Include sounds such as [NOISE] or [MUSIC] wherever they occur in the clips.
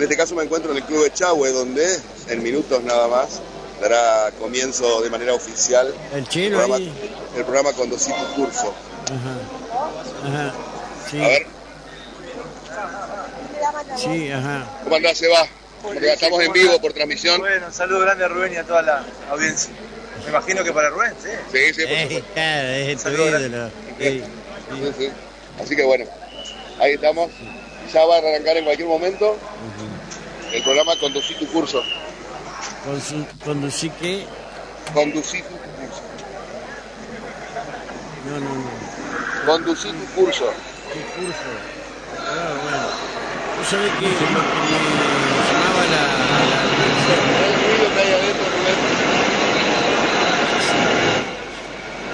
En este caso me encuentro en el Club de Chahue, donde en minutos nada más dará comienzo de manera oficial El chino programa, ahí. el programa Conducir tu curso. Ajá. Ajá. Sí. A ver, Sí, ajá. ¿cómo andás, Seba? Porque estamos en vivo por transmisión. Bueno, un saludo grande a Rubén y a toda la audiencia. Me imagino que para Rubén, sí. Sí, sí, por Eh, claro, es tu ídolo. Sí, Sí, sí. Así que bueno, ahí estamos. Ya va a arrancar en cualquier momento el programa Conducir tu curso. Conducí que. Conducir tu curso. No, no, no. Conducir tu curso. ¿Qué curso? Ah, bueno. ¿Tú sabés que lo que me llamaba la. la- El ruido que hay adentro, Rubén.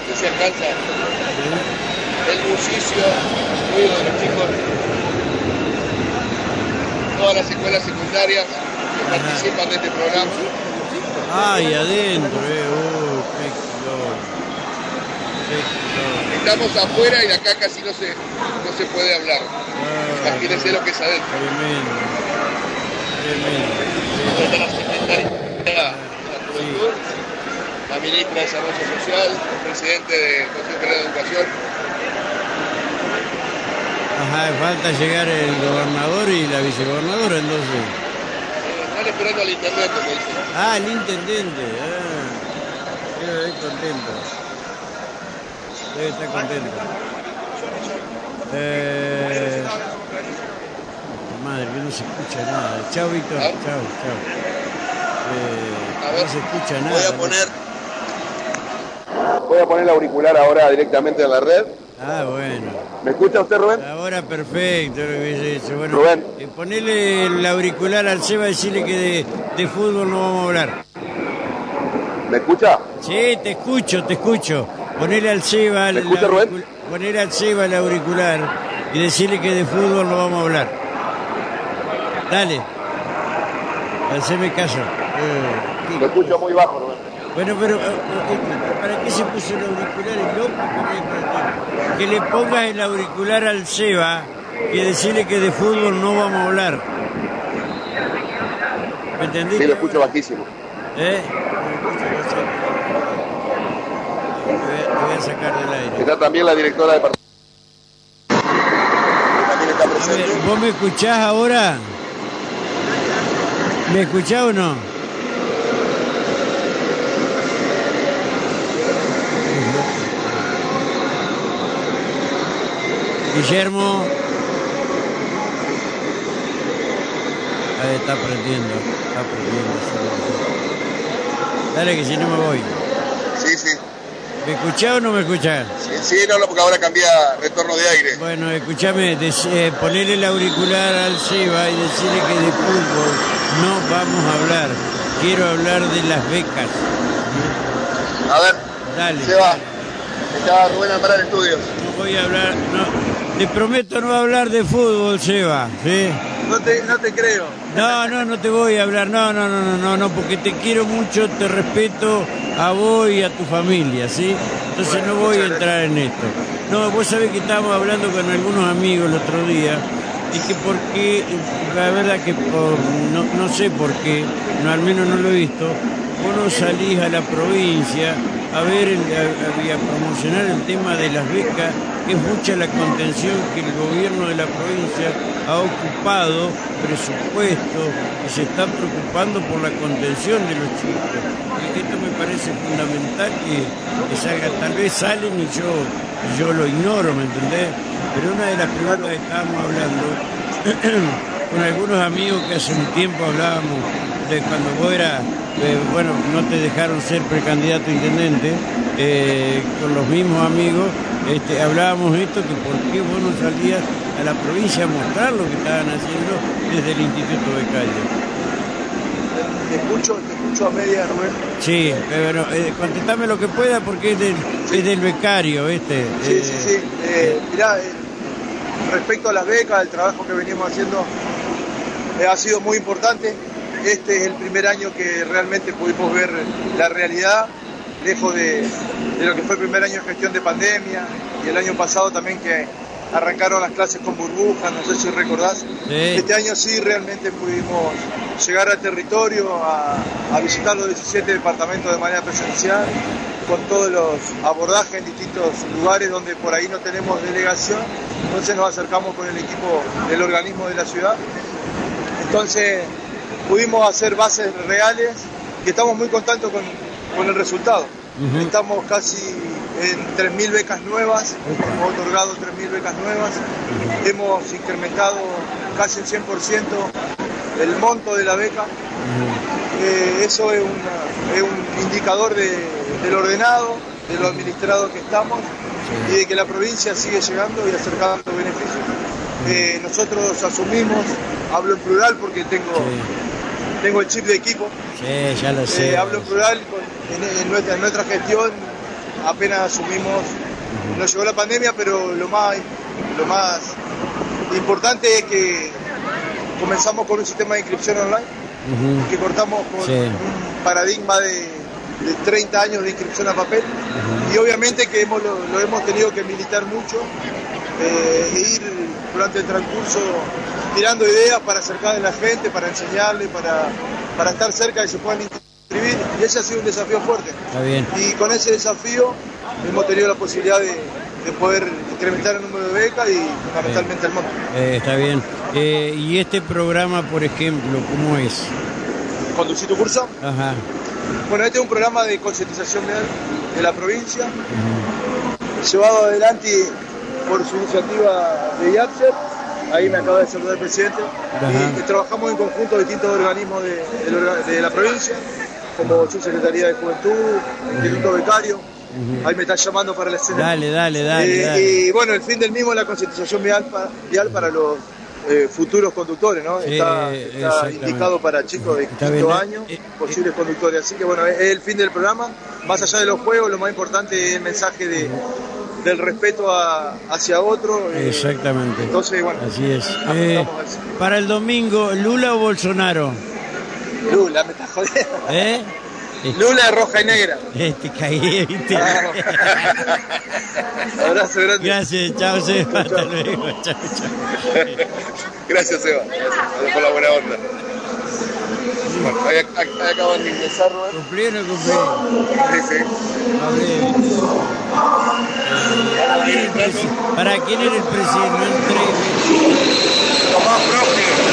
Que se alcanza. El bullicio, ruido de los chicos. Todas las escuelas secundarias que participan de este programa. Ay, adentro, eh. Oh, qué. Estamos afuera y acá casi no se, no se puede hablar. Ah, Imagínense lo que es adentro. Tremendo. Tremendo. La ministra de Desarrollo Social, el presidente del Consejo de Educación. Ajá, falta llegar el gobernador y la vicegobernadora entonces. Eh, Están esperando al intendente, me. Ah, el intendente. Ah, debe estar contento. Debe estar contento. Eh, madre, que no se escucha nada. Chao, Víctor. Chao, chao. Eh, no se escucha nada. Voy a poner. Voy a poner el auricular ahora directamente en la red. Ah, bueno. ¿Me escucha usted, Rubén? Ahora perfecto lo que. Bueno, Rubén. eh, ponele el auricular al Seba y decirle que de, de fútbol no vamos a hablar. ¿Me escucha? Sí, te escucho, te escucho. Ponele al Seba ¿Me escucha, Rubén? ponele al Seba el auricular y decirle que de fútbol no vamos a hablar. Dale. Haceme caso. Eh, Lo escucho muy bajo, Rubén. Bueno, pero eh, eh, ¿para qué se puso el auricular el loco? Que le pongas el auricular al Seba y decirle que de fútbol no vamos a hablar. ¿Me entendiste? Sí, lo escucho bajísimo. ¿Eh? Lo voy a- sacar del aire. Está también la directora de presente. ¿Vos me escuchás ahora? ¿Me escuchás o no? Guillermo. Ahí está aprendiendo, está aprendiendo. Dale que si no me voy. Sí, sí. ¿Me escuchás o no me escuchás? Sí, sí, no, no, porque ahora cambia retorno de aire. Bueno, escúchame, eh, ponele el auricular al Seba y decirle que de fútbol no vamos a hablar. Quiero hablar de las becas. A ver, Dale. se va. Está Rubén Almaraz en estudios. Voy a hablar, no. Te prometo no hablar de fútbol, Seba. ¿sí? No te, no te creo. No, no, no te voy a hablar. No, no, no, no, no, no, porque te quiero mucho, te respeto a vos y a tu familia, ¿sí? Entonces no voy a entrar en esto. No, vos sabés que estábamos hablando con algunos amigos el otro día y que por qué, la verdad que por, no, no sé por qué, no, al menos no lo he visto, vos no salís a la provincia a ver, a, promocionar el tema de las becas, es mucha la contención que el gobierno de la provincia ha ocupado presupuesto y se está preocupando por la contención de los chicos. Y esto me parece fundamental que, que salga, tal vez salen y yo, yo lo ignoro, ¿me entendés? Pero una de las preguntas que estábamos hablando [CLEARS THROAT] con algunos amigos que hace un tiempo hablábamos de cuando vos eras, eh, bueno, no te dejaron ser precandidato a intendente, eh, con los mismos amigos, este, hablábamos de esto, que por qué vos no salías a la provincia a mostrar lo que estaban haciendo desde el Instituto Becario. Te escucho, te escucho a media, Rubén. Sí, eh, bueno, eh, contestame lo que pueda porque es del, es del becario, este. Sí, sí, sí. Eh, mirá, eh, respecto a las becas, el trabajo que venimos haciendo eh, ha sido muy importante. Este es el primer año que realmente pudimos ver la realidad, lejos de, de lo que fue el primer año de gestión de pandemia y el año pasado también que, arrancaron las clases con burbujas, no sé si recordás. Sí. Este año sí realmente pudimos llegar al territorio, a, a visitar los 17 departamentos de manera presencial, con todos los abordajes en distintos lugares donde por ahí no tenemos delegación. Entonces nos acercamos con el equipo del organismo de la ciudad. Entonces pudimos hacer bases reales y estamos muy contentos con, con el resultado. Estamos casi en 3.000 becas nuevas, hemos otorgado 3.000 becas nuevas, hemos incrementado casi el 100% el monto de la beca. Eh, eso es, una- es un indicador de- del ordenado, de lo administrado que estamos y de que la provincia sigue llegando y acercando beneficios. Eh, nosotros asumimos, hablo en plural porque tengo, tengo el chip de equipo, Sí, ya lo sé. eh, hablo en plural con- en, en nuestra, en nuestra gestión, apenas asumimos, nos llegó la pandemia, pero lo más, lo más importante es que comenzamos con un sistema de inscripción online, que cortamos con Sí. un paradigma de, de 30 años de inscripción a papel. Y obviamente que hemos, lo, lo hemos tenido que militar mucho eh, e ir durante el transcurso tirando ideas para acercar a la gente, para enseñarle, para, para estar cerca y se puedan inscribir y ese ha sido un desafío fuerte Está bien. y con ese desafío hemos tenido la posibilidad de, de poder incrementar el número de becas y fundamentalmente el monto. Eh, está bien. Eh, y este programa, por ejemplo, ¿cómo es? ¿Conducir tu curso? Ajá. Bueno, este es un programa de concientización de la provincia, llevado adelante por su iniciativa de IAPSER, ahí me acaba de saludar el presidente, y, y trabajamos en conjunto distintos organismos de, la provincia, como su Secretaría de Juventud, Instituto Becario, ahí me está llamando para la escena. Dale, dale, dale, Eh, dale. Y bueno, el fin del mismo es la concientización vial, pa- vial para los eh, futuros conductores, ¿no? Sí, está indicado para chicos de quinto bien. año, Eh, posibles conductores. Así que bueno, es el fin del programa. Más allá de los juegos, lo más importante es el mensaje de, del respeto a- hacia otro. eh, Exactamente. Entonces, bueno, Así es. Eh, para el domingo, ¿Lula o Bolsonaro? Lula, me está jodiendo. ¿Eh? Lula roja y negra. Este caí, ¿viste? Vamos. Abrazo grande. Gracias, chao, Seba. Hasta luego. Chao, chao. Gracias, Eva. Gracias por la buena onda. Bueno, ahí, acaban de ingresar, Robert. ¿Cumplí o cumplí? Sí, sí. ¿Para quién era el presidente? Tomás Brock